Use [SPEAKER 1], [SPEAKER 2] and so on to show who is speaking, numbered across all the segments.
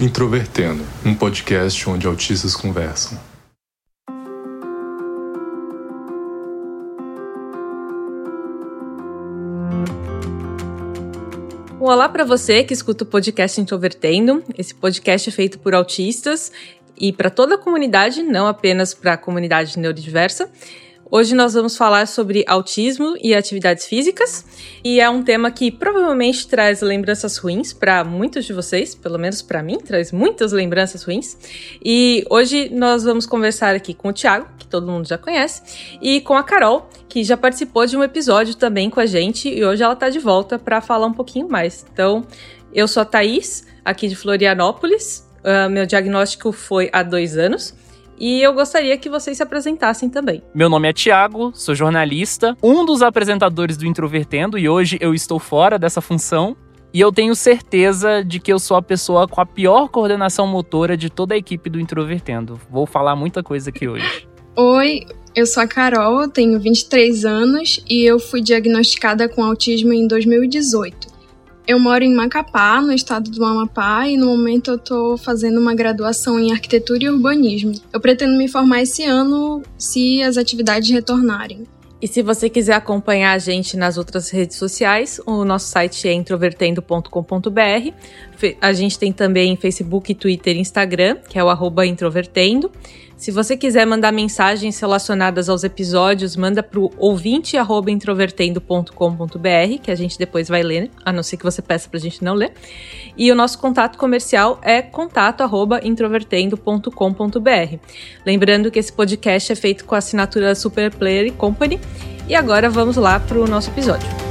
[SPEAKER 1] Introvertendo, um podcast onde autistas conversam.
[SPEAKER 2] Olá para você que escuta o podcast Introvertendo. Esse podcast é feito por autistas e para toda a comunidade, não apenas para a comunidade neurodiversa. Hoje nós vamos falar sobre autismo e atividades físicas, e é um tema que provavelmente traz lembranças ruins para muitos de vocês, pelo menos para mim, traz muitas lembranças ruins. E hoje nós vamos conversar aqui com o Thiago, que todo mundo já conhece, e com a Carol, que já participou de um episódio também com a gente, e hoje ela está de volta para falar um pouquinho mais. Então, eu sou a Thaís, aqui de Florianópolis. Uh, meu diagnóstico foi há dois anos. E eu gostaria que vocês se apresentassem também.
[SPEAKER 3] Meu nome é Tiago, sou jornalista, um dos apresentadores do Introvertendo e hoje eu estou fora dessa função. E eu tenho certeza de que eu sou a pessoa com a pior coordenação motora de toda a equipe do Introvertendo. Vou falar muita coisa aqui hoje.
[SPEAKER 4] Oi, eu sou a Carol, tenho 23 anos e eu fui diagnosticada com autismo em 2018. Eu moro em Macapá, no estado do Amapá, e no momento eu estou fazendo uma graduação em arquitetura e urbanismo. Eu pretendo me formar esse ano se as atividades retornarem.
[SPEAKER 2] E se você quiser acompanhar a gente nas outras redes sociais, o nosso site é introvertendo.com.br. A gente tem também Facebook, Twitter e Instagram, que é o introvertendo. Se você quiser mandar mensagens relacionadas aos episódios, manda para o ouvinte@introvertendo.com.br, que a gente depois vai ler, né? a não ser que você peça para a gente não ler. E o nosso contato comercial é contato@introvertendo.com.br. Lembrando que esse podcast é feito com a assinatura Super Player Company. E agora vamos lá para o nosso episódio.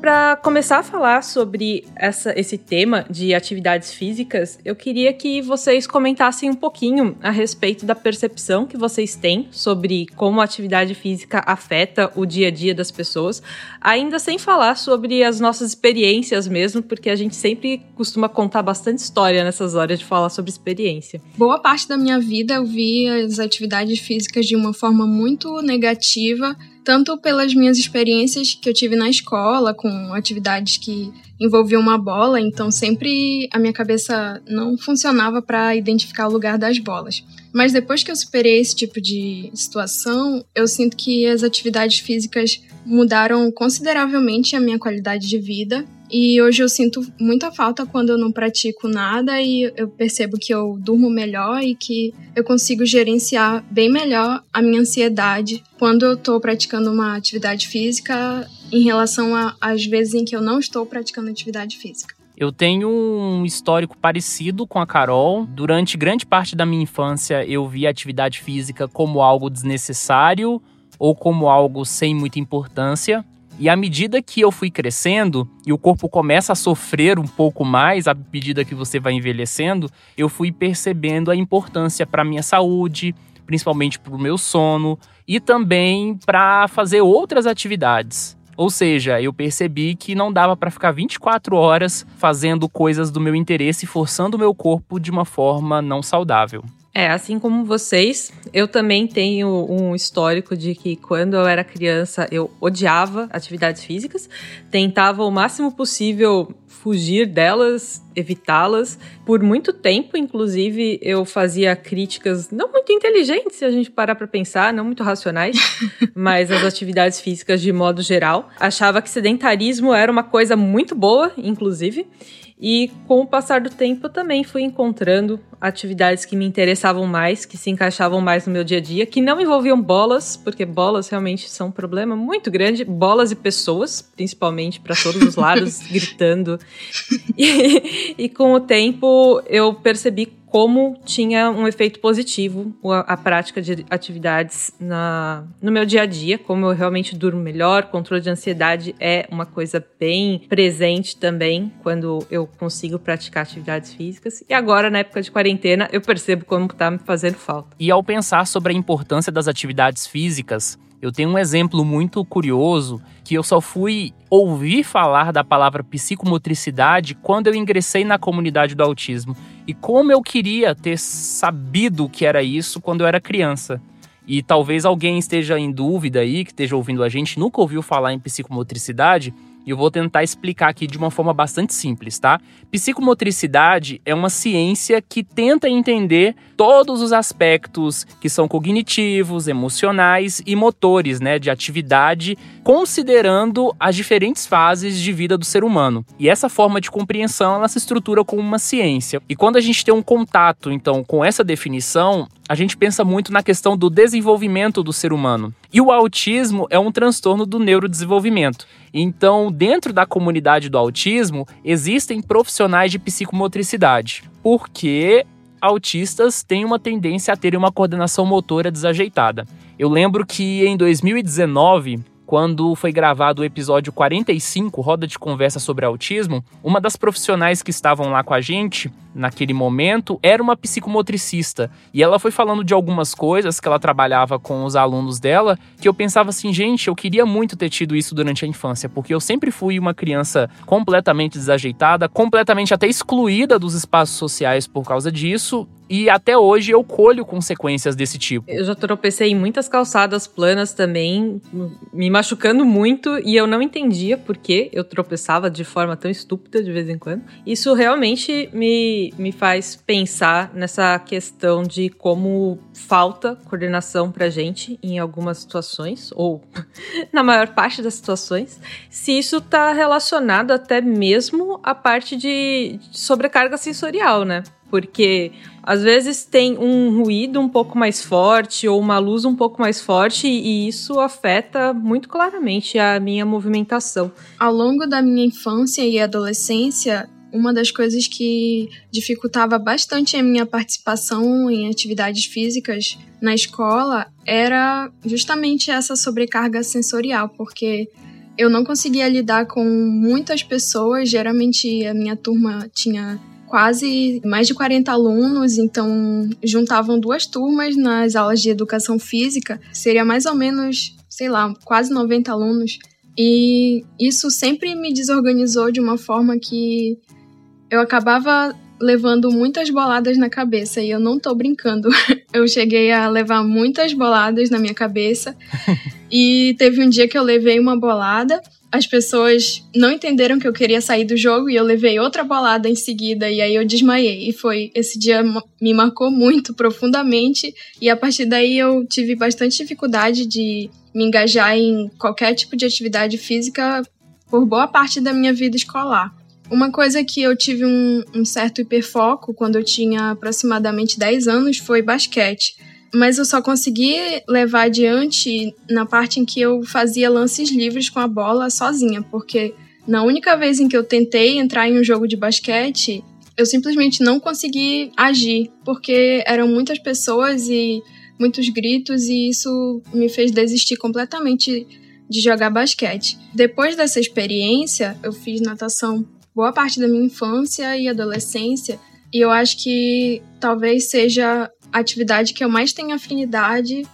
[SPEAKER 2] Para começar a falar sobre essa, esse tema de atividades físicas, eu queria que vocês comentassem um pouquinho a respeito da percepção que vocês têm sobre como a atividade física afeta o dia a dia das pessoas, ainda sem falar sobre as nossas experiências mesmo, porque a gente sempre costuma contar bastante história nessas horas de falar sobre experiência.
[SPEAKER 4] Boa parte da minha vida eu vi as atividades físicas de uma forma muito negativa tanto pelas minhas experiências que eu tive na escola, com atividades que envolviam uma bola, então sempre a minha cabeça não funcionava para identificar o lugar das bolas. Mas depois que eu superei esse tipo de situação, eu sinto que as atividades físicas mudaram consideravelmente a minha qualidade de vida e hoje eu sinto muita falta quando eu não pratico nada e eu percebo que eu durmo melhor e que eu consigo gerenciar bem melhor a minha ansiedade quando eu estou praticando uma atividade física em relação às vezes em que eu não estou praticando atividade física.
[SPEAKER 3] Eu tenho um histórico parecido com a Carol. Durante grande parte da minha infância, eu vi a atividade física como algo desnecessário ou como algo sem muita importância. E à medida que eu fui crescendo e o corpo começa a sofrer um pouco mais à medida que você vai envelhecendo, eu fui percebendo a importância para minha saúde, principalmente para o meu sono e também para fazer outras atividades. Ou seja, eu percebi que não dava para ficar 24 horas fazendo coisas do meu interesse e forçando o meu corpo de uma forma não saudável.
[SPEAKER 2] É, assim como vocês, eu também tenho um histórico de que quando eu era criança eu odiava atividades físicas, tentava o máximo possível fugir delas, evitá-las. Por muito tempo, inclusive, eu fazia críticas não muito inteligentes, se a gente parar para pensar, não muito racionais, mas as atividades físicas de modo geral. Achava que sedentarismo era uma coisa muito boa, inclusive. E com o passar do tempo eu também fui encontrando atividades que me interessavam mais, que se encaixavam mais no meu dia a dia, que não envolviam bolas, porque bolas realmente são um problema muito grande, bolas e pessoas, principalmente para todos os lados, gritando. E, e com o tempo eu percebi como tinha um efeito positivo a, a, prática de atividades na, no meu dia a dia, como eu realmente durmo melhor, controle de ansiedade é uma coisa bem presente também quando eu consigo praticar atividades físicas. E agora, na época de quarentena, eu percebo como está me fazendo falta.
[SPEAKER 3] E ao pensar sobre a importância das atividades físicas, eu tenho um exemplo muito curioso que eu só fui ouvir falar da palavra psicomotricidade quando eu ingressei na comunidade do autismo. E como eu queria ter sabido que era isso quando eu era criança. E talvez alguém esteja em dúvida aí, que esteja ouvindo a gente, nunca ouviu falar em psicomotricidade. E eu vou tentar explicar aqui de uma forma bastante simples, tá? Psicomotricidade é uma ciência que tenta entender todos os aspectos que são cognitivos, emocionais e motores, né, de atividade, considerando as diferentes fases de vida do ser humano. E essa forma de compreensão, ela se estrutura como uma ciência. E quando a gente tem um contato, então, com essa definição, a gente pensa muito na questão do desenvolvimento do ser humano. E o autismo é um transtorno do neurodesenvolvimento. Então, dentro da comunidade do autismo, existem profissionais de psicomotricidade, porque autistas têm uma tendência a terem uma coordenação motora desajeitada. Eu lembro que em 2019, quando foi gravado o episódio 45, Roda de Conversa sobre Autismo, uma das profissionais que estavam lá com a gente naquele momento era uma psicomotricista. E ela foi falando de algumas coisas que ela trabalhava com os alunos dela, que eu pensava assim, gente, eu queria muito ter tido isso durante a infância, porque eu sempre fui uma criança completamente desajeitada, completamente até excluída dos espaços sociais por causa disso, e até hoje eu colho consequências desse tipo.
[SPEAKER 2] Eu já tropecei em muitas calçadas planas também, me machucando muito e eu não entendia por que eu tropeçava de forma tão estúpida de vez em quando. Isso realmente me, me faz pensar nessa questão de como falta coordenação pra gente em algumas situações, ou na maior parte das situações, se isso tá relacionado até mesmo à parte de sobrecarga sensorial, né? porque às vezes tem um ruído um pouco mais forte ou uma luz um pouco mais forte e isso afeta muito claramente a minha movimentação.
[SPEAKER 4] Ao longo da minha infância e adolescência, uma das coisas que dificultava bastante a minha participação em atividades físicas na escola era justamente essa sobrecarga sensorial, porque eu não conseguia lidar com muitas pessoas, geralmente a minha turma tinha quase mais de 40 alunos, então juntavam duas turmas nas aulas de educação física, seria mais ou menos, sei lá, quase 90 alunos. E isso sempre me desorganizou de uma forma que eu acabava levando muitas boladas na cabeça e eu não tô brincando. Eu cheguei a levar muitas boladas na minha cabeça e teve um dia que eu levei uma bolada as pessoas não entenderam que eu queria sair do jogo e eu levei outra bolada em seguida e aí eu desmaiei. E foi esse dia me marcou muito profundamente e a partir daí eu tive bastante dificuldade de me engajar em qualquer tipo de atividade física por boa parte da minha vida escolar. Uma coisa que eu tive um, um certo hiperfoco quando eu tinha aproximadamente 10 anos foi basquete mas eu só consegui levar adiante na parte em que eu fazia lances livres com a bola sozinha, porque na única vez em que eu tentei entrar em um jogo de basquete, eu simplesmente não consegui agir, porque eram muitas pessoas e muitos gritos, e isso me fez desistir completamente de jogar basquete. Depois dessa experiência, eu fiz natação boa parte da minha infância e adolescência, e eu acho que talvez seja atividade que eu mais tenho afinidade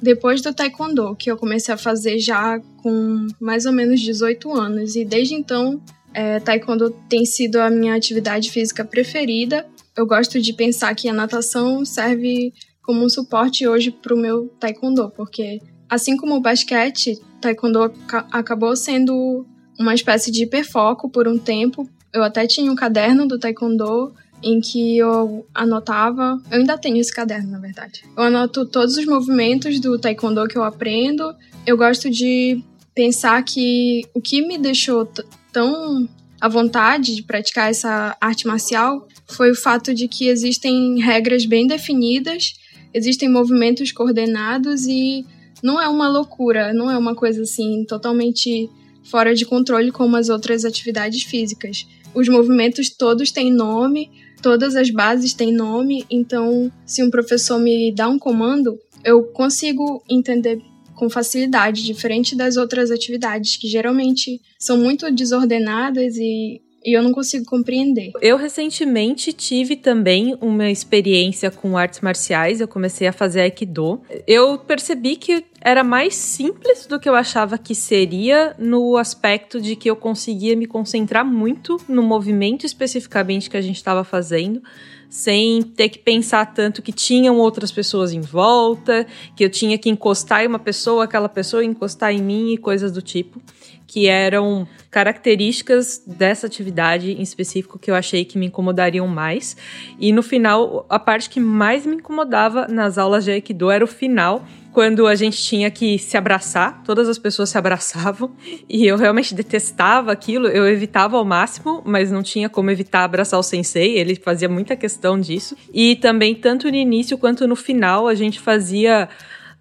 [SPEAKER 4] depois do taekwondo, que eu comecei a fazer já com mais ou menos 18 anos. E desde então, é, taekwondo tem sido a minha atividade física preferida. Eu gosto de pensar que a natação serve como um suporte hoje para o meu taekwondo, porque assim como o basquete, taekwondo acabou sendo uma espécie de hiperfoco por um tempo. Eu até tinha um caderno do taekwondo em que eu anotava. Eu ainda tenho esse caderno, na verdade. Eu anoto todos os movimentos do taekwondo que eu aprendo. Eu gosto de pensar que o que me deixou tão à vontade de praticar essa arte marcial foi o fato de que existem regras bem definidas, existem movimentos coordenados e não é uma loucura, não é uma coisa assim totalmente fora de controle como as outras atividades físicas. Os movimentos todos têm nome, todas as bases têm nome, então se um professor me dá um comando, eu consigo entender com facilidade, diferente das outras atividades que geralmente são muito desordenadas e e eu não consigo compreender.
[SPEAKER 2] Eu recentemente tive também uma experiência com artes marciais, eu comecei a fazer Aikido. Eu percebi que era mais simples do que eu achava que seria, no aspecto de que eu conseguia me concentrar muito no movimento especificamente que a gente estava fazendo sem ter que pensar tanto que tinham outras pessoas em volta, que eu tinha que encostar em uma pessoa, aquela pessoa encostar em mim e coisas do tipo que eram características dessa atividade em específico que eu achei que me incomodariam mais. E no final, a parte que mais me incomodava nas aulas de Aikido era o final, quando a gente tinha que se abraçar, todas as pessoas se abraçavam, e eu realmente detestava aquilo, eu evitava ao máximo, mas não tinha como evitar abraçar o sensei, ele fazia muita questão disso. E também, tanto no início quanto no final, a gente fazia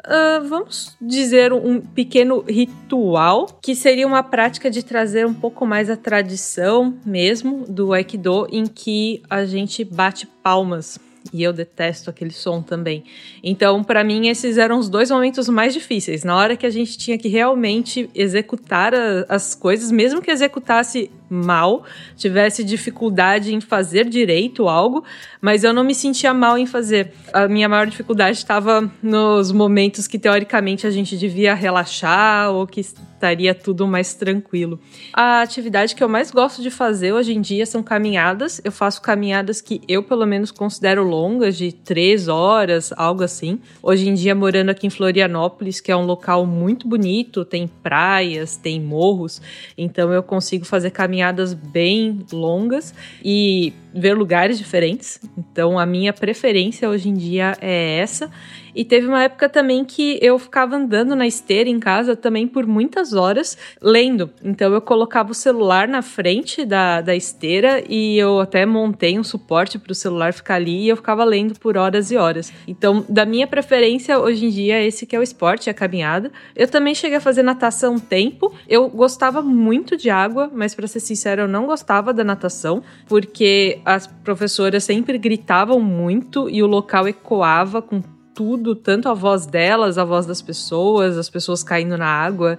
[SPEAKER 2] Uh, vamos dizer, um pequeno ritual, que seria uma prática de trazer um pouco mais a tradição mesmo do Aikido, em que a gente bate palmas e eu detesto aquele som também. Então, para mim, esses eram os dois momentos mais difíceis. Na hora que a gente tinha que realmente executar a, as coisas, mesmo que executasse mal, tivesse dificuldade em fazer direito algo, mas eu não me sentia mal em fazer. A minha maior dificuldade estava nos momentos que teoricamente a gente devia relaxar ou que estaria tudo mais tranquilo. A atividade que eu mais gosto de fazer hoje em dia são caminhadas. Eu faço caminhadas que eu pelo menos considero longas, de três horas, algo assim. Hoje em dia morando aqui em Florianópolis, que é um local muito bonito, tem praias, tem morros, então eu consigo fazer caminhadas caminhadas bem longas e ver lugares diferentes. Então a minha preferência hoje em dia é essa. E teve uma época também que eu ficava andando na esteira em casa também por muitas horas lendo. Então eu colocava o celular na frente da, da esteira e eu até montei um suporte para o celular ficar ali e eu ficava lendo por horas e horas. Então, da minha preferência hoje em dia, é esse que é o esporte, a caminhada. Eu também cheguei a fazer natação um tempo. Eu gostava muito de água, mas para ser sincero, eu não gostava da natação, porque as professoras sempre gritavam muito e o local ecoava com tudo, tanto a voz delas, a voz das pessoas, as pessoas caindo na água.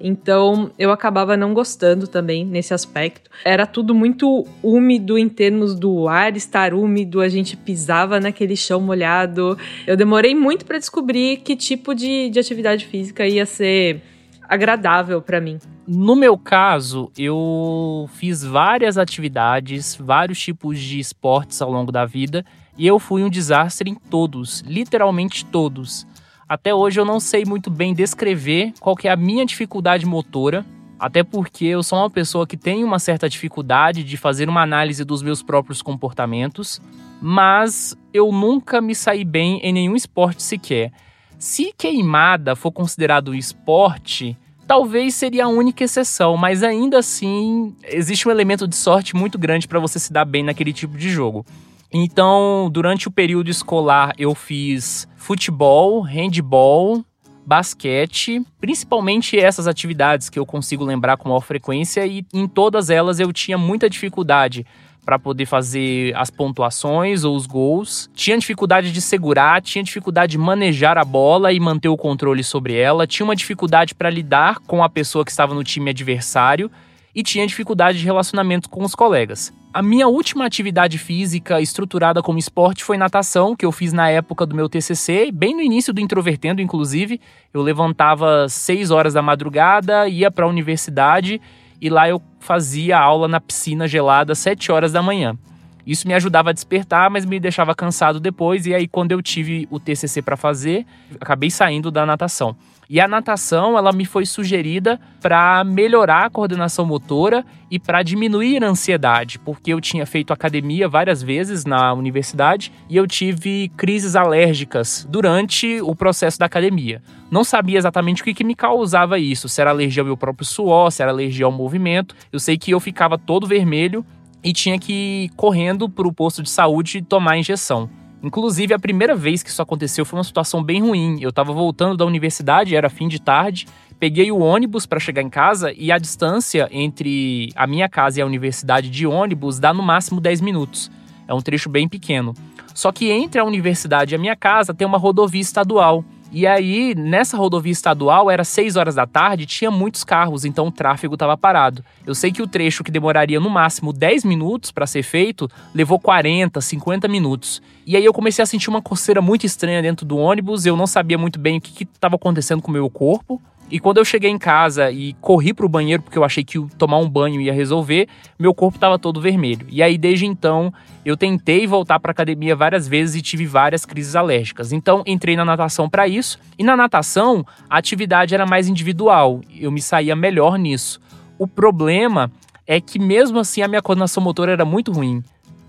[SPEAKER 2] Então eu acabava não gostando também nesse aspecto. Era tudo muito úmido em termos do ar estar úmido, a gente pisava naquele chão molhado. Eu demorei muito para descobrir que tipo de, de atividade física ia ser agradável para mim.
[SPEAKER 3] No meu caso, eu fiz várias atividades, vários tipos de esportes ao longo da vida e eu fui um desastre em todos, literalmente todos. Até hoje eu não sei muito bem descrever qual é a minha dificuldade motora, até porque eu sou uma pessoa que tem uma certa dificuldade de fazer uma análise dos meus próprios comportamentos, mas eu nunca me saí bem em nenhum esporte sequer. Se queimada for considerado esporte, talvez seria a única exceção, mas ainda assim existe um elemento de sorte muito grande para você se dar bem naquele tipo de jogo. Então, durante o período escolar, eu fiz futebol, handball, basquete, principalmente essas atividades que eu consigo lembrar com maior frequência, e em todas elas eu tinha muita dificuldade para poder fazer as pontuações ou os gols. Tinha dificuldade de segurar, tinha dificuldade de manejar a bola e manter o controle sobre ela, tinha uma dificuldade para lidar com a pessoa que estava no time adversário e tinha dificuldade de relacionamento com os colegas. A minha última atividade física estruturada como esporte foi natação, que eu fiz na época do meu TCC, bem no início do Introvertendo, inclusive. Eu levantava 6 horas da madrugada, ia para a universidade e lá eu fazia aula na piscina gelada às 7 horas da manhã. Isso me ajudava a despertar, mas me deixava cansado depois, e aí quando eu tive o TCC para fazer, acabei saindo da natação. E a natação, ela me foi sugerida para melhorar a coordenação motora e para diminuir a ansiedade, porque eu tinha feito academia várias vezes na universidade e eu tive crises alérgicas durante o processo da academia. Não sabia exatamente o que, que me causava isso, se era alergia ao meu próprio suor, se era alergia ao movimento. Eu sei que eu ficava todo vermelho e tinha que ir correndo para o posto de saúde tomar a injeção. Inclusive, a primeira vez que isso aconteceu foi uma situação bem ruim. Eu estava voltando da universidade, era fim de tarde, peguei o ônibus para chegar em casa e a distância entre a minha casa e a universidade de ônibus dá no máximo 10 minutos. É um trecho bem pequeno. Só que entre a universidade e a minha casa tem uma rodovia estadual. E aí, nessa rodovia estadual, era 6 horas da tarde, tinha muitos carros, então o tráfego estava parado. Eu sei que o trecho que demoraria no máximo 10 minutos para ser feito, levou 40, 50 minutos. E aí eu comecei a sentir uma coceira muito estranha dentro do ônibus, eu não sabia muito bem o que estava acontecendo com o meu corpo. E quando eu cheguei em casa e corri pro banheiro, porque eu achei que tomar um banho ia resolver, meu corpo estava todo vermelho. E aí, desde então, eu tentei voltar para academia várias vezes e tive várias crises alérgicas. Então, entrei na natação para isso. E na natação, a atividade era mais individual. Eu me saía melhor nisso. O problema é que, mesmo assim, a minha coordenação motora era muito ruim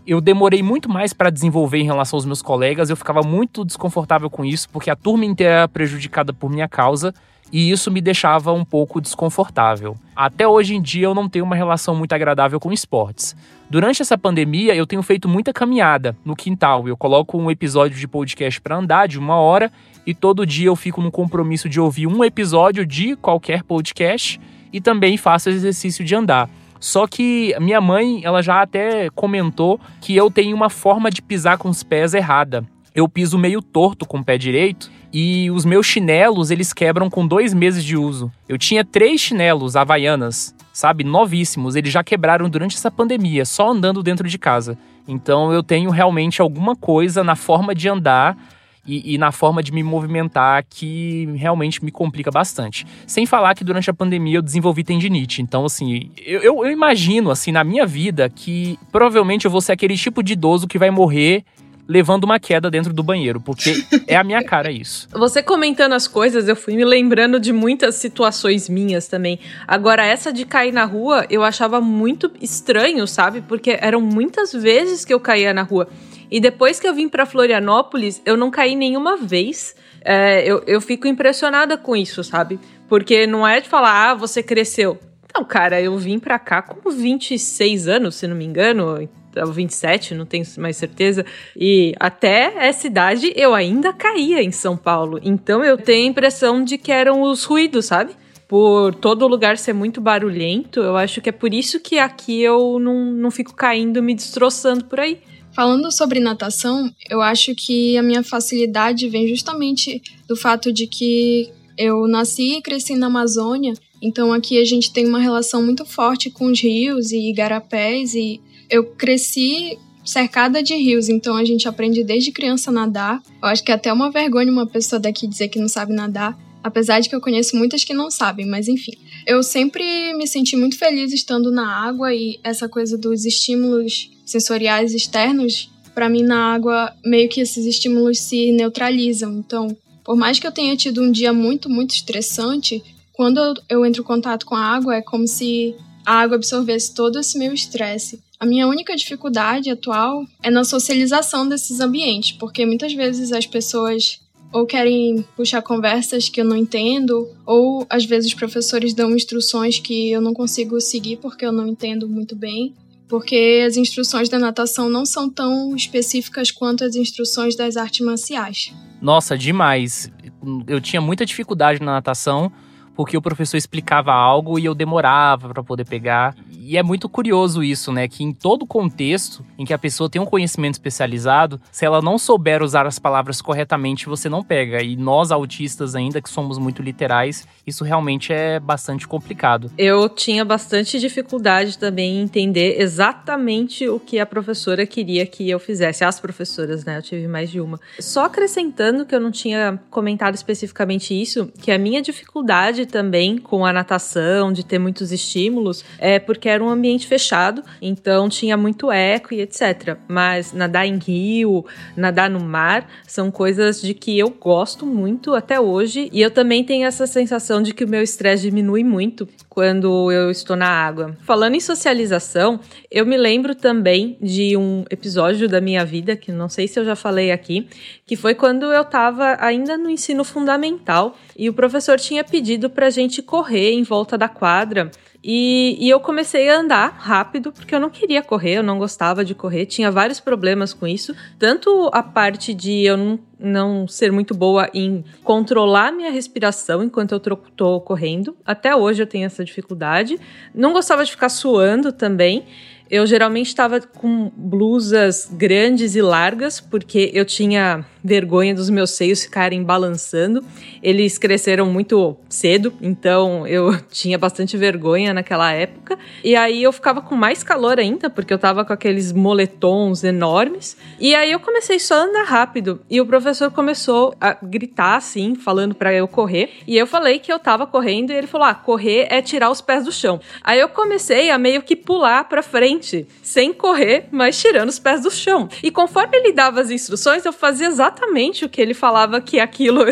[SPEAKER 3] eu demorei muito mais para desenvolver em relação aos meus colegas, eu ficava muito desconfortável com isso, porque a turma inteira era prejudicada por minha causa e isso me deixava um pouco desconfortável. Até hoje em dia eu não tenho uma relação muito agradável com esportes. Durante essa pandemia eu tenho feito muita caminhada no quintal. Eu coloco um episódio de podcast para andar de uma hora e todo dia eu fico no compromisso de ouvir um episódio de qualquer podcast e também faço exercício de andar. Só que minha mãe, ela já até comentou que eu tenho uma forma de pisar com os pés errada. Eu piso meio torto com o pé direito e os meus chinelos eles quebram com dois meses de uso. Eu tinha três chinelos havaianas, sabe, novíssimos. Eles já quebraram durante essa pandemia, só andando dentro de casa. Então eu tenho realmente alguma coisa na forma de andar e, e, na forma de me movimentar que realmente me complica bastante. Sem falar que durante a pandemia eu desenvolvi tendinite. Então, assim, eu, eu, eu imagino, assim, na minha vida que provavelmente eu vou ser aquele tipo de idoso que vai morrer levando uma queda dentro do banheiro, porque é a minha cara isso.
[SPEAKER 2] Você comentando as coisas, eu fui me lembrando de muitas situações minhas também. Agora, essa de cair na rua, eu achava muito estranho, sabe? Porque eram muitas vezes que eu caía na rua. E depois que eu vim para Florianópolis, eu não caí nenhuma vez. É, eu, eu fico impressionada com isso, sabe? Porque não é de falar, ah, você cresceu. Não, cara, eu vim pra cá com 26 anos, se não me engano, 27, não tenho mais certeza. E até essa idade eu ainda caía em São Paulo. Então eu tenho a impressão de que eram os ruídos, sabe? Por todo lugar ser muito barulhento, eu acho que é por isso que aqui eu não, não fico caindo, me destroçando por aí.
[SPEAKER 4] Falando sobre natação, eu acho que a minha facilidade vem justamente do fato de que eu nasci e cresci na Amazônia, então aqui a gente tem uma relação muito forte com os rios e igarapés e eu cresci cercada de rios, então a gente aprende desde criança a nadar. Eu acho que é até uma vergonha uma pessoa daqui dizer que não sabe nadar, apesar de que eu conheço muitas que não sabem, mas enfim. Eu sempre me senti muito feliz estando na água e essa coisa dos estímulos sensoriais externos, para mim na água meio que esses estímulos se neutralizam. Então, por mais que eu tenha tido um dia muito, muito estressante, quando eu, entro em contato com a água é como se a água absorvesse todo esse meu estresse. A minha única dificuldade atual é na socialização desses ambientes, porque muitas vezes as pessoas ou querem puxar conversas que eu não entendo, ou às vezes os professores dão instruções que eu não consigo seguir porque eu não entendo muito bem, porque as instruções da natação não são tão específicas quanto as instruções das artes marciais.
[SPEAKER 3] Nossa, demais. Eu tinha muita dificuldade na natação porque o professor explicava algo e eu demorava para poder pegar. E é muito curioso isso, né? Que em todo contexto em que a pessoa tem um conhecimento especializado, se ela não souber usar as palavras corretamente, você não pega. E nós, autistas, ainda que somos muito literais, isso realmente é bastante complicado.
[SPEAKER 2] Eu tinha bastante dificuldade também em entender exatamente o que a professora queria que eu fizesse. As professoras, né? Eu tive mais de uma. Só acrescentando que eu não tinha comentado especificamente isso, que a minha dificuldade também com a natação, de ter muitos estímulos, é porque era um ambiente fechado, então tinha muito eco e etc. Mas nadar em rio, nadar no mar, são coisas de que eu gosto muito até hoje, e eu também tenho essa sensação de que o meu estresse diminui muito quando eu estou na água. Falando em socialização, eu me lembro também de um episódio da minha vida, que não sei se eu já falei aqui, que foi quando eu estava ainda no ensino fundamental e o professor tinha pedido para a gente correr em volta da quadra e, e, eu comecei a andar rápido, porque eu não queria correr, eu não gostava de correr, tinha vários problemas com isso. Tanto a parte de eu não, não ser muito boa em controlar minha respiração enquanto eu tô correndo. Até hoje eu tenho essa dificuldade. Não gostava de ficar suando também. Eu geralmente estava com blusas grandes e largas, porque eu tinha vergonha dos meus seios ficarem balançando. Eles cresceram muito cedo, então eu tinha bastante vergonha naquela época. E aí eu ficava com mais calor ainda, porque eu tava com aqueles moletons enormes. E aí eu comecei só a andar rápido. E o professor começou a gritar assim, falando para eu correr. E eu falei que eu tava correndo e ele falou: "Ah, correr é tirar os pés do chão". Aí eu comecei a meio que pular para frente, sem correr, mas tirando os pés do chão. E conforme ele dava as instruções, eu fazia exatamente o que ele falava que aquilo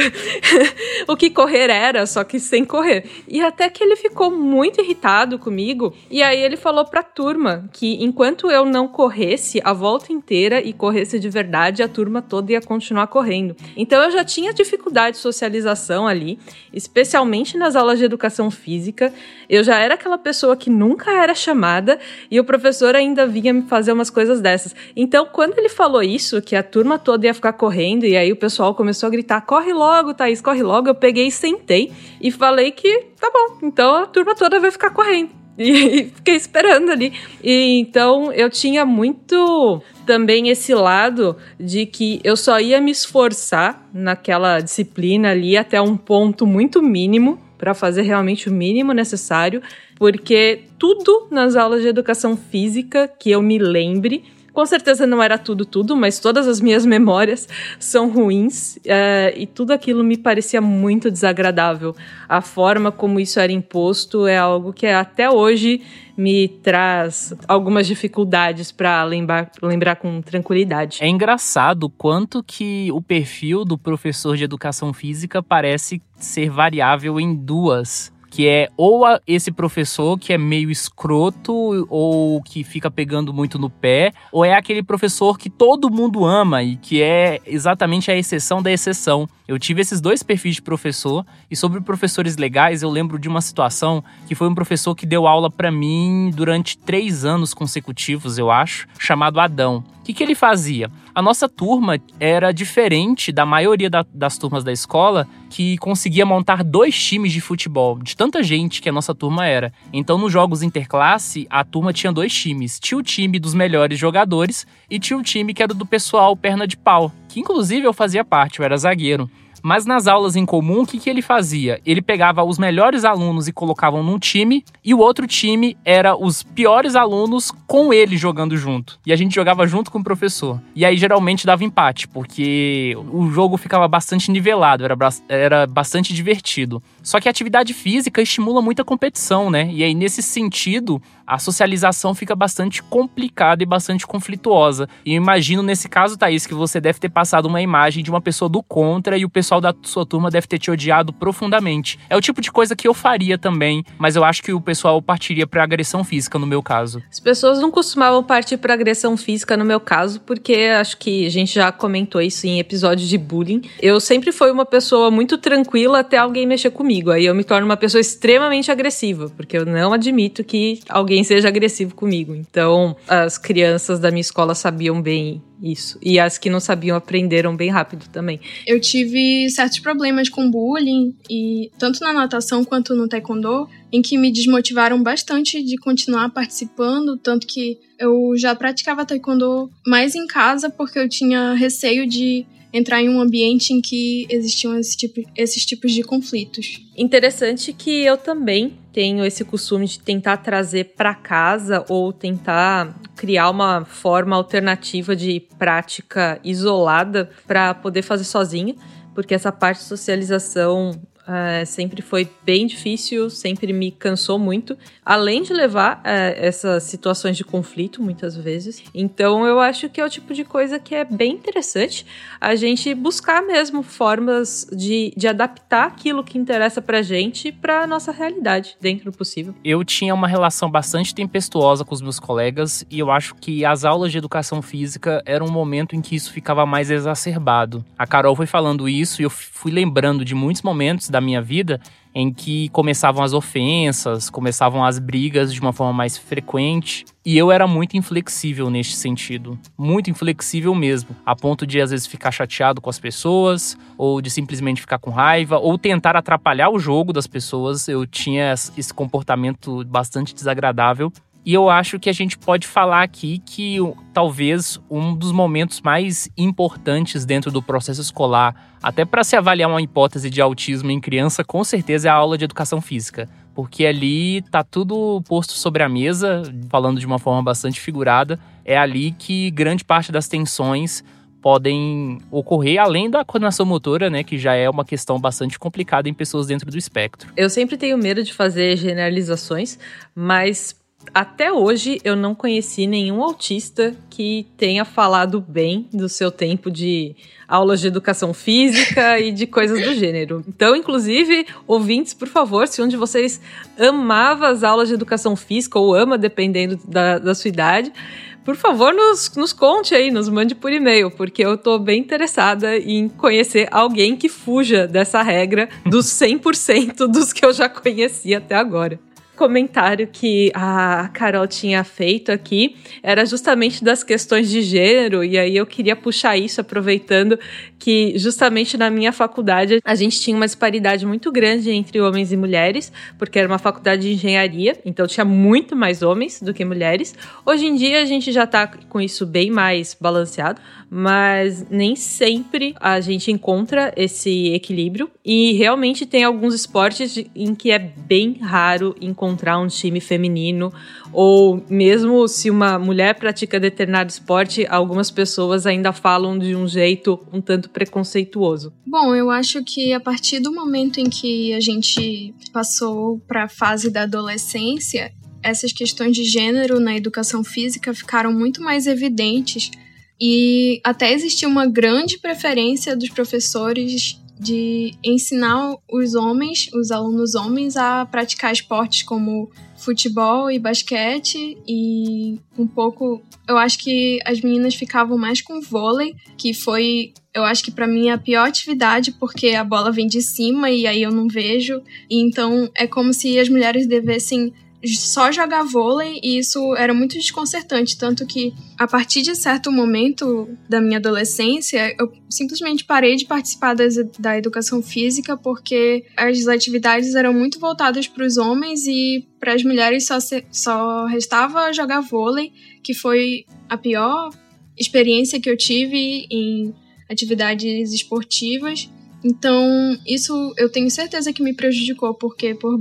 [SPEAKER 2] o que correr era, só que sem correr. E até que ele ficou muito irritado comigo, e aí ele falou pra turma que enquanto eu não corresse a volta inteira e corresse de verdade, a turma toda ia continuar correndo. Então eu já tinha dificuldade de socialização ali, especialmente nas aulas de educação física. Eu já era aquela pessoa que nunca era chamada e o professor ainda vinha me fazer umas coisas dessas. Então, quando ele falou isso, que a turma toda ia ficar correndo, e aí o pessoal começou a gritar: corre logo, Thaís, corre logo, eu peguei e sentei e falei que tá bom, então a turma toda vai ficar correndo. E fiquei esperando ali. E então eu tinha muito também esse lado de que eu só ia me esforçar naquela disciplina ali até um ponto muito mínimo para fazer realmente o mínimo necessário, porque tudo nas aulas de educação física que eu me lembre com certeza não era tudo, tudo, mas todas as minhas memórias são ruins é, e tudo aquilo me parecia muito desagradável. A forma como isso era imposto é algo que até hoje me traz algumas dificuldades para lembrar, lembrar com tranquilidade.
[SPEAKER 3] É engraçado quanto que o perfil do professor de educação física parece ser variável em duas que é ou a, esse professor que é meio escroto ou que fica pegando muito no pé, ou é aquele professor que todo mundo ama e que é exatamente a exceção da exceção. Eu tive esses dois perfis de professor e sobre professores legais eu lembro de uma situação que foi um professor que deu aula para mim durante três anos consecutivos, eu acho, chamado Adão. Que, que ele fazia? A nossa turma era diferente da maioria da, das turmas da escola que conseguia montar dois times de futebol, de tanta gente que a nossa turma era. Então, nos jogos interclasse, a turma tinha dois times. Tinha o time dos melhores jogadores e tinha o time que era do pessoal perna de pau, que inclusive eu fazia parte, eu era zagueiro. Mas nas aulas em comum, o que, que ele fazia? Ele pegava os melhores alunos e colocavam num time, e o outro time era os piores alunos com ele jogando junto. E a gente jogava junto com o professor. E aí geralmente dava empate, porque o jogo ficava bastante nivelado, era, era bastante divertido. Só que a atividade física estimula muita competição, né? E aí, nesse sentido, a socialização fica bastante complicada e bastante conflituosa. E eu imagino nesse caso, Thaís, que você deve ter passado uma imagem de uma pessoa do contra e o pessoal da sua turma deve ter te odiado profundamente. É o tipo de coisa que eu faria também, mas eu acho que o pessoal partiria para agressão física no meu caso.
[SPEAKER 2] As pessoas não costumavam partir para agressão física no meu caso, porque acho que a gente já comentou isso em episódios de bullying. Eu sempre fui uma pessoa muito tranquila até alguém mexer comigo. Aí eu me torno uma pessoa extremamente agressiva, porque eu não admito que alguém alguém seja agressivo comigo. Então, as crianças da minha escola sabiam bem isso. E as que não sabiam aprenderam bem rápido também.
[SPEAKER 4] Eu tive certos problemas com bullying, e tanto na natação quanto no taekwondo, em que me desmotivaram bastante de continuar participando, tanto que eu já praticava taekwondo mais em casa porque eu tinha receio de entrar em um ambiente em que existiam esse tipo, esses tipos de conflitos.
[SPEAKER 2] Interessante que eu também tenho esse costume de tentar trazer para casa ou tentar criar uma forma alternativa de prática isolada para poder fazer sozinha, porque essa parte de socialização Uh, sempre foi bem difícil, sempre me cansou muito, além de levar uh, essas situações de conflito muitas vezes. Então eu acho que é o tipo de coisa que é bem interessante a gente buscar mesmo formas de, de adaptar aquilo que interessa pra gente pra nossa realidade, dentro do possível.
[SPEAKER 3] Eu tinha uma relação bastante tempestuosa com os meus colegas e eu acho que as aulas de educação física eram um momento em que isso ficava mais exacerbado. A Carol foi falando isso e eu fui lembrando de muitos momentos da da minha vida em que começavam as ofensas, começavam as brigas de uma forma mais frequente. E eu era muito inflexível neste sentido. Muito inflexível mesmo. A ponto de, às vezes, ficar chateado com as pessoas, ou de simplesmente ficar com raiva, ou tentar atrapalhar o jogo das pessoas. Eu tinha esse comportamento bastante desagradável. E eu acho que a gente pode falar aqui que talvez um dos momentos mais importantes dentro do processo escolar, até para se avaliar uma hipótese de autismo em criança, com certeza é a aula de educação física. Porque ali tá tudo posto sobre a mesa, falando de uma forma bastante figurada. É ali que grande parte das tensões podem ocorrer, além da coordenação motora, né, que já é uma questão bastante complicada em pessoas dentro do espectro.
[SPEAKER 2] Eu sempre tenho medo de fazer generalizações, mas até hoje eu não conheci nenhum autista que tenha falado bem do seu tempo de aulas de educação física e de coisas do gênero. Então, inclusive, ouvintes, por favor, se um de vocês amava as aulas de educação física ou ama, dependendo da, da sua idade, por favor, nos, nos conte aí, nos mande por e-mail, porque eu tô bem interessada em conhecer alguém que fuja dessa regra dos 100% dos que eu já conheci até agora comentário que a Carol tinha feito aqui era justamente das questões de gênero, e aí eu queria puxar isso, aproveitando que justamente na minha faculdade a gente tinha uma disparidade muito grande entre homens e mulheres, porque era uma faculdade de engenharia, então tinha muito mais homens do que mulheres. Hoje em dia a gente já tá com isso bem mais balanceado, mas nem sempre a gente encontra esse equilíbrio, e realmente tem alguns esportes em que é bem raro encontrar um time feminino, ou mesmo se uma mulher pratica determinado esporte, algumas pessoas ainda falam de um jeito um tanto preconceituoso.
[SPEAKER 4] Bom, eu acho que a partir do momento em que a gente passou para a fase da adolescência, essas questões de gênero na educação física ficaram muito mais evidentes e até existia uma grande preferência dos professores de ensinar os homens, os alunos homens, a praticar esportes como futebol e basquete e um pouco, eu acho que as meninas ficavam mais com vôlei, que foi, eu acho que para mim a pior atividade porque a bola vem de cima e aí eu não vejo, e então é como se as mulheres devessem só jogar vôlei e isso era muito desconcertante, tanto que a partir de certo momento da minha adolescência, eu simplesmente parei de participar das, da educação física porque as atividades eram muito voltadas para os homens e para as mulheres só, se, só restava jogar vôlei, que foi a pior experiência que eu tive em atividades esportivas. Então, isso eu tenho certeza que me prejudicou, porque por,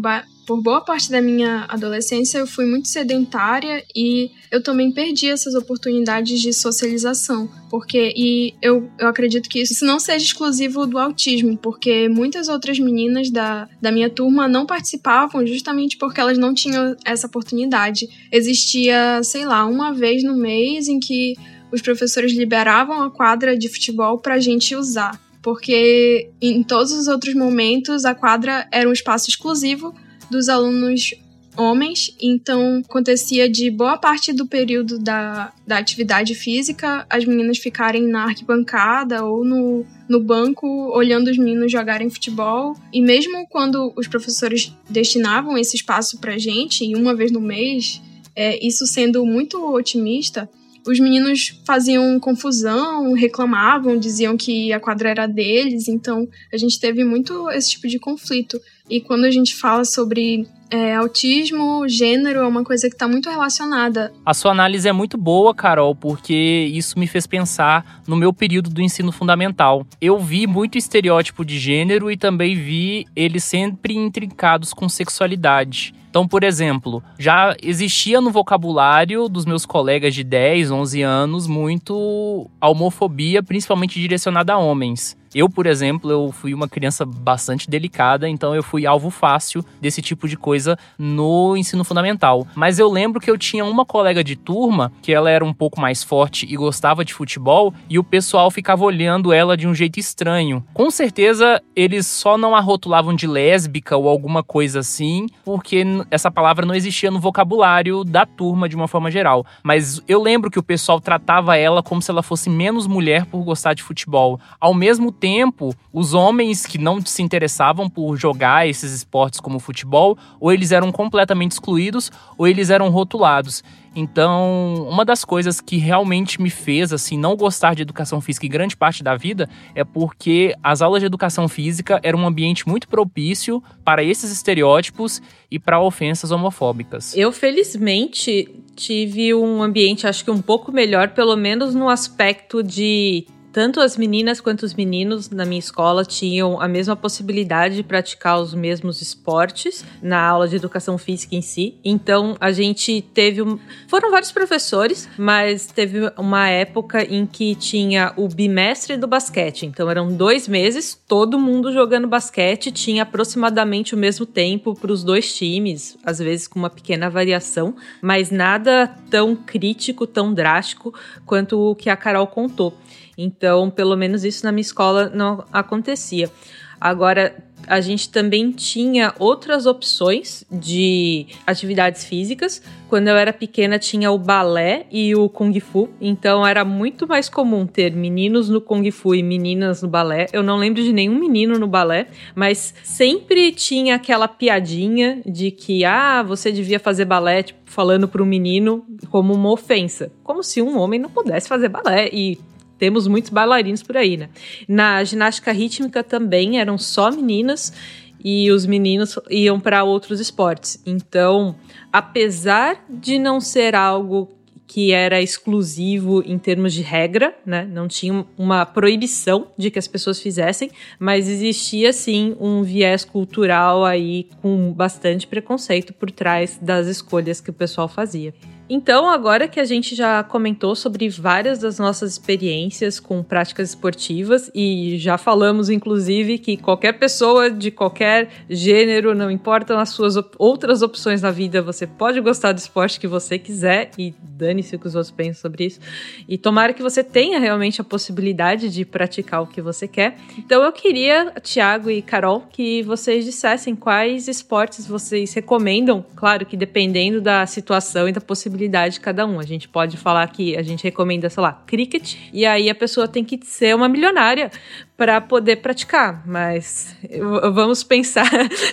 [SPEAKER 4] por boa parte da minha adolescência eu fui muito sedentária e eu também perdi essas oportunidades de socialização, porque e eu, eu acredito que isso não seja exclusivo do autismo, porque muitas outras meninas da, da minha turma não participavam justamente porque elas não tinham essa oportunidade. Existia, sei lá, uma vez no mês em que os professores liberavam a quadra de futebol para a gente usar, porque em todos os outros momentos a quadra era um espaço exclusivo dos alunos homens, então acontecia de boa parte do período da, da atividade física as meninas ficarem na arquibancada ou no, no banco olhando os meninos jogarem futebol. E mesmo quando os professores destinavam esse espaço pra gente, uma vez no mês, é, isso sendo muito otimista, os meninos faziam confusão, reclamavam, diziam que a quadra era deles, então a gente teve muito esse tipo de conflito. E quando a gente fala sobre é, autismo, gênero, é uma coisa que está muito relacionada.
[SPEAKER 3] A sua análise é muito boa, Carol, porque isso me fez pensar no meu período do ensino fundamental. Eu vi muito estereótipo de gênero e também vi eles sempre intrincados com sexualidade. Então, por exemplo, já existia no vocabulário dos meus colegas de 10, 11 anos muito homofobia, principalmente direcionada a homens. Eu, por exemplo, eu fui uma criança bastante delicada, então eu fui alvo fácil desse tipo de coisa no ensino fundamental. Mas eu lembro que eu tinha uma colega de turma que ela era um pouco mais forte e gostava de futebol e o pessoal ficava olhando ela de um jeito estranho. Com certeza eles só não a rotulavam de lésbica ou alguma coisa assim, porque essa palavra não existia no vocabulário da turma de uma forma geral. Mas eu lembro que o pessoal tratava ela como se ela fosse menos mulher por gostar de futebol. Ao mesmo tempo, os homens que não se interessavam por jogar esses esportes como futebol, ou eles eram completamente excluídos, ou eles eram rotulados. Então, uma das coisas que realmente me fez assim não gostar de educação física em grande parte da vida é porque as aulas de educação física eram um ambiente muito propício para esses estereótipos e para ofensas homofóbicas.
[SPEAKER 2] Eu felizmente tive um ambiente acho que um pouco melhor, pelo menos no aspecto de tanto as meninas quanto os meninos na minha escola tinham a mesma possibilidade de praticar os mesmos esportes na aula de educação física em si. Então a gente teve. Um... Foram vários professores, mas teve uma época em que tinha o bimestre do basquete. Então eram dois meses, todo mundo jogando basquete, tinha aproximadamente o mesmo tempo para os dois times, às vezes com uma pequena variação, mas nada tão crítico, tão drástico quanto o que a Carol contou. Então, pelo menos isso na minha escola não acontecia. Agora, a gente também tinha outras opções de atividades físicas. Quando eu era pequena, tinha o balé e o kung fu. Então, era muito mais comum ter meninos no kung fu e meninas no balé. Eu não lembro de nenhum menino no balé, mas sempre tinha aquela piadinha de que, ah, você devia fazer balé, tipo, falando para um menino como uma ofensa. Como se um homem não pudesse fazer balé. E temos muitos bailarinos por aí, né? Na ginástica rítmica também eram só meninas e os meninos iam para outros esportes. Então, apesar de não ser algo que era exclusivo em termos de regra, né? Não tinha uma proibição de que as pessoas fizessem, mas existia sim um viés cultural aí com bastante preconceito por trás das escolhas que o pessoal fazia. Então, agora que a gente já comentou sobre várias das nossas experiências com práticas esportivas e já falamos, inclusive, que qualquer pessoa de qualquer gênero, não importam as suas op outras opções na vida, você pode gostar do esporte que você quiser e dane-se o que os outros pensam sobre isso. E tomara que você tenha realmente a possibilidade de praticar o que você quer. Então, eu queria, Tiago e Carol, que vocês dissessem quais esportes vocês recomendam, claro que dependendo da situação e da possibilidade de cada um. A gente pode falar que a gente recomenda, sei lá, cricket, e aí a pessoa tem que ser uma milionária para poder praticar, mas vamos pensar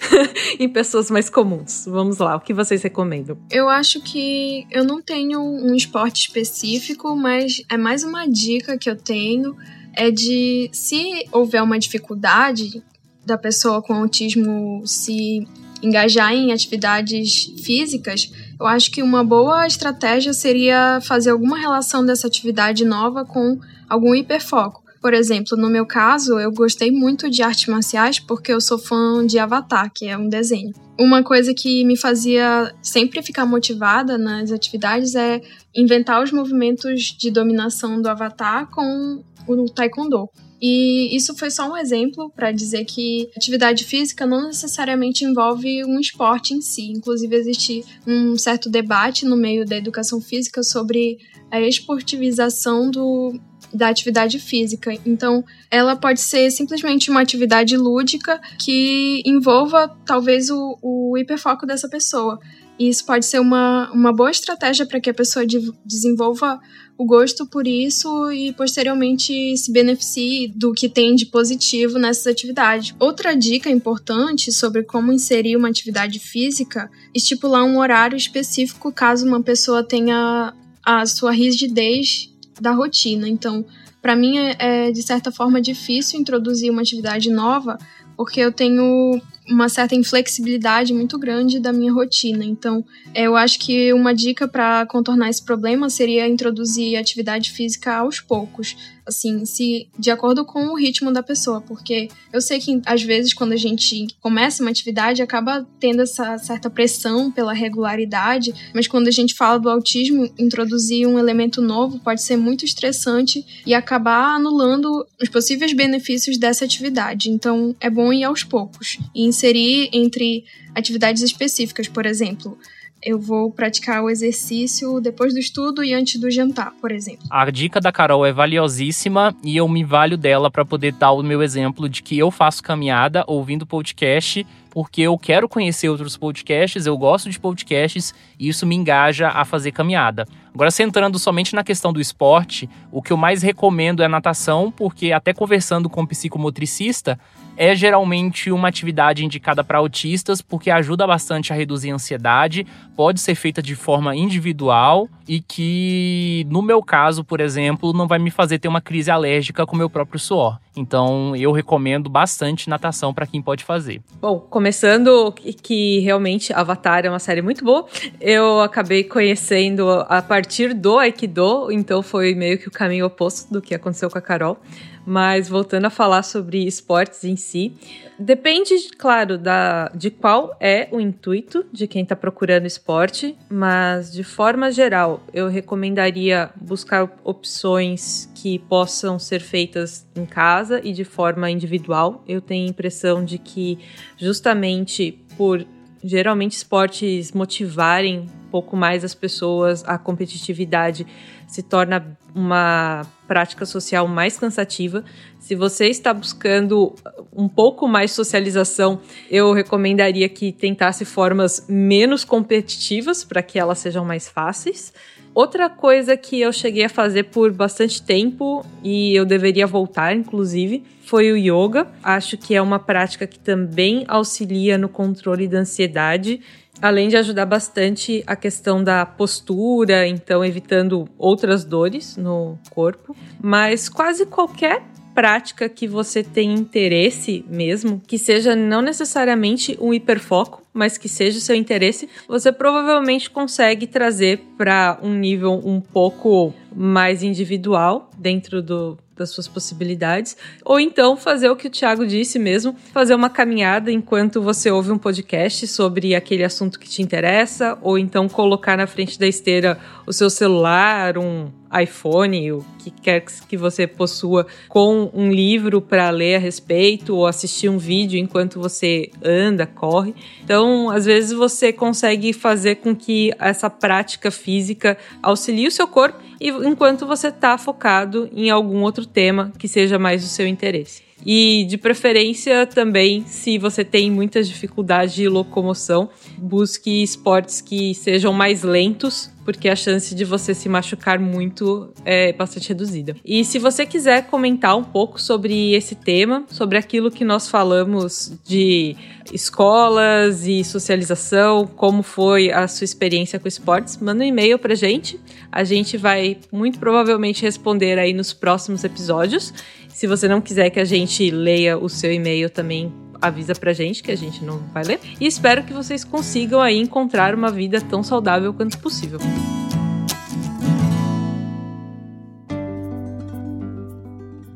[SPEAKER 2] em pessoas mais comuns. Vamos lá, o que vocês recomendam?
[SPEAKER 4] Eu acho que eu não tenho um esporte específico, mas é mais uma dica que eu tenho é de se houver uma dificuldade da pessoa com autismo se engajar em atividades físicas, eu acho que uma boa estratégia seria fazer alguma relação dessa atividade nova com algum hiperfoco. Por exemplo, no meu caso, eu gostei muito de artes marciais porque eu sou fã de Avatar, que é um desenho. Uma coisa que me fazia sempre ficar motivada nas atividades é inventar os movimentos de dominação do Avatar com o Taekwondo. E isso foi só um exemplo para dizer que atividade física não necessariamente envolve um esporte em si. Inclusive, existe um certo debate no meio da educação física sobre a esportivização do, da atividade física. Então, ela pode ser simplesmente uma atividade lúdica que envolva talvez o, o hiperfoco dessa pessoa. E isso pode ser uma, uma boa estratégia para que a pessoa de, desenvolva o gosto por isso e posteriormente se beneficie do que tem de positivo nessas atividades. Outra dica importante sobre como inserir uma atividade física, estipular um horário específico caso uma pessoa tenha a sua rigidez da rotina. Então, para mim é, é de certa forma difícil introduzir uma atividade nova porque eu tenho uma certa inflexibilidade muito grande da minha rotina. Então, eu acho que uma dica para contornar esse problema seria introduzir atividade física aos poucos, assim, se de acordo com o ritmo da pessoa, porque eu sei que às vezes quando a gente começa uma atividade acaba tendo essa certa pressão pela regularidade, mas quando a gente fala do autismo, introduzir um elemento novo pode ser muito estressante e acabar anulando os possíveis benefícios dessa atividade. Então, é bom ir aos poucos e inserir entre atividades específicas, por exemplo, eu vou praticar o exercício depois do estudo e antes do jantar, por exemplo.
[SPEAKER 3] A dica da Carol é valiosíssima e eu me valho dela para poder dar o meu exemplo de que eu faço caminhada ouvindo podcast porque eu quero conhecer outros podcasts, eu gosto de podcasts e isso me engaja a fazer caminhada. Agora, centrando somente na questão do esporte, o que eu mais recomendo é natação, porque até conversando com um psicomotricista, é geralmente uma atividade indicada para autistas porque ajuda bastante a reduzir a ansiedade, pode ser feita de forma individual e que, no meu caso, por exemplo, não vai me fazer ter uma crise alérgica com meu próprio suor. Então, eu recomendo bastante natação para quem pode fazer.
[SPEAKER 2] Bom, começando que realmente Avatar é uma série muito boa, eu acabei conhecendo a partir do Aikido, então foi meio que o caminho oposto do que aconteceu com a Carol. Mas voltando a falar sobre esportes em si, depende, claro, da, de qual é o intuito de quem está procurando esporte, mas de forma geral, eu recomendaria buscar opções que possam ser feitas em casa e de forma individual. Eu tenho a impressão de que, justamente por geralmente esportes motivarem um pouco mais as pessoas, a competitividade se torna uma prática social mais cansativa. Se você está buscando um pouco mais socialização, eu recomendaria que tentasse formas menos competitivas para que elas sejam mais fáceis. Outra coisa que eu cheguei a fazer por bastante tempo e eu deveria voltar, inclusive, foi o yoga. Acho que é uma prática que também auxilia no controle da ansiedade além de ajudar bastante a questão da postura, então evitando outras dores no corpo, mas quase qualquer prática que você tem interesse mesmo, que seja não necessariamente um hiperfoco, mas que seja o seu interesse, você provavelmente consegue trazer para um nível um pouco mais individual dentro do, das suas possibilidades, ou então fazer o que o Thiago disse mesmo, fazer uma caminhada enquanto você ouve um podcast sobre aquele assunto que te interessa, ou então colocar na frente da esteira o seu celular, um iPhone, o que quer que você possua, com um livro para ler a respeito, ou assistir um vídeo enquanto você anda, corre. Então, às vezes você consegue fazer com que essa prática física auxilie o seu corpo enquanto você está focado em algum outro tema que seja mais do seu interesse. E de preferência também, se você tem muitas dificuldades de locomoção, busque esportes que sejam mais lentos, porque a chance de você se machucar muito é bastante reduzida. E se você quiser comentar um pouco sobre esse tema, sobre aquilo que nós falamos de escolas e socialização, como foi a sua experiência com esportes, manda um e-mail pra gente. A gente vai muito provavelmente responder aí nos próximos episódios. Se você não quiser que a gente leia o seu e-mail também, avisa pra gente que a gente não vai ler. E espero que vocês consigam aí encontrar uma vida tão saudável quanto possível.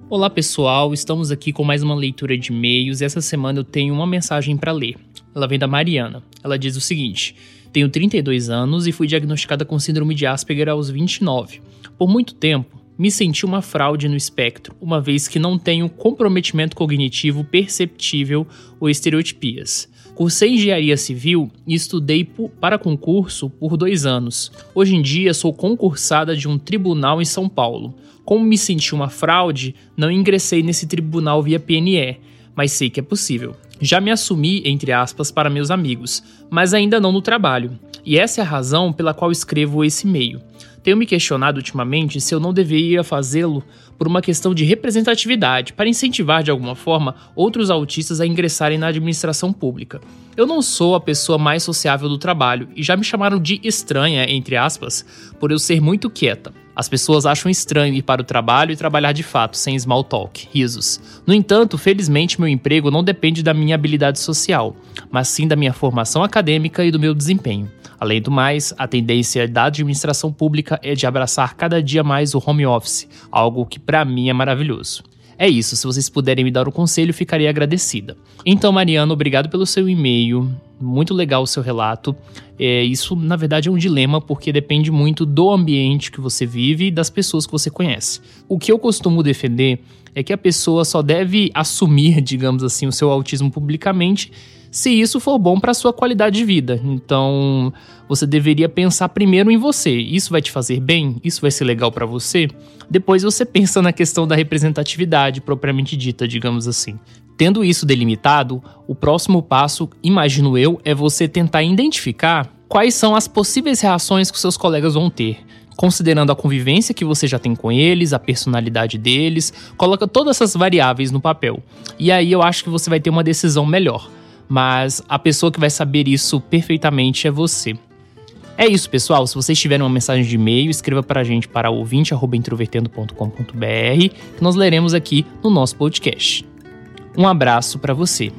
[SPEAKER 3] Olá pessoal, estamos aqui com mais uma leitura de e-mails e essa semana eu tenho uma mensagem para ler. Ela vem da Mariana. Ela diz o seguinte: Tenho 32 anos e fui diagnosticada com síndrome de Asperger aos 29. Por muito tempo, me senti uma fraude no espectro, uma vez que não tenho comprometimento cognitivo perceptível ou estereotipias. Cursei engenharia civil e estudei para concurso por dois anos. Hoje em dia sou concursada de um tribunal em São Paulo. Como me senti uma fraude, não ingressei nesse tribunal via PNE, mas sei que é possível. Já me assumi, entre aspas, para meus amigos, mas ainda não no trabalho. E essa é a razão pela qual escrevo esse e-mail. Tenho me questionado ultimamente se eu não deveria fazê-lo por uma questão de representatividade, para incentivar de alguma forma outros autistas a ingressarem na administração pública. Eu não sou a pessoa mais sociável do trabalho e já me chamaram de estranha, entre aspas, por eu ser muito quieta. As pessoas acham estranho ir para o trabalho e trabalhar de fato, sem small talk, risos. No entanto, felizmente meu emprego não depende da minha habilidade social, mas sim da minha formação acadêmica e do meu desempenho. Além do mais, a tendência da administração pública é de abraçar cada dia mais o home office, algo que para mim é maravilhoso. É isso, se vocês puderem me dar o um conselho, ficaria agradecida. Então, Mariana, obrigado pelo seu e-mail. Muito legal o seu relato. É, isso, na verdade, é um dilema, porque depende muito do ambiente que você vive e das pessoas que você conhece. O que eu costumo defender é que a pessoa só deve assumir, digamos assim, o seu autismo publicamente se isso for bom para sua qualidade de vida. Então, você deveria pensar primeiro em você. Isso vai te fazer bem? Isso vai ser legal para você? Depois você pensa na questão da representatividade propriamente dita, digamos assim. Tendo isso delimitado, o próximo passo, imagino eu, é você tentar identificar quais são as possíveis reações que seus colegas vão ter considerando a convivência que você já tem com eles, a personalidade deles, coloca todas essas variáveis no papel. E aí eu acho que você vai ter uma decisão melhor. Mas a pessoa que vai saber isso perfeitamente é você. É isso, pessoal. Se vocês tiverem uma mensagem de e-mail, escreva para a gente para ouvinte.introvertendo.com.br que nós leremos aqui no nosso podcast. Um abraço para você.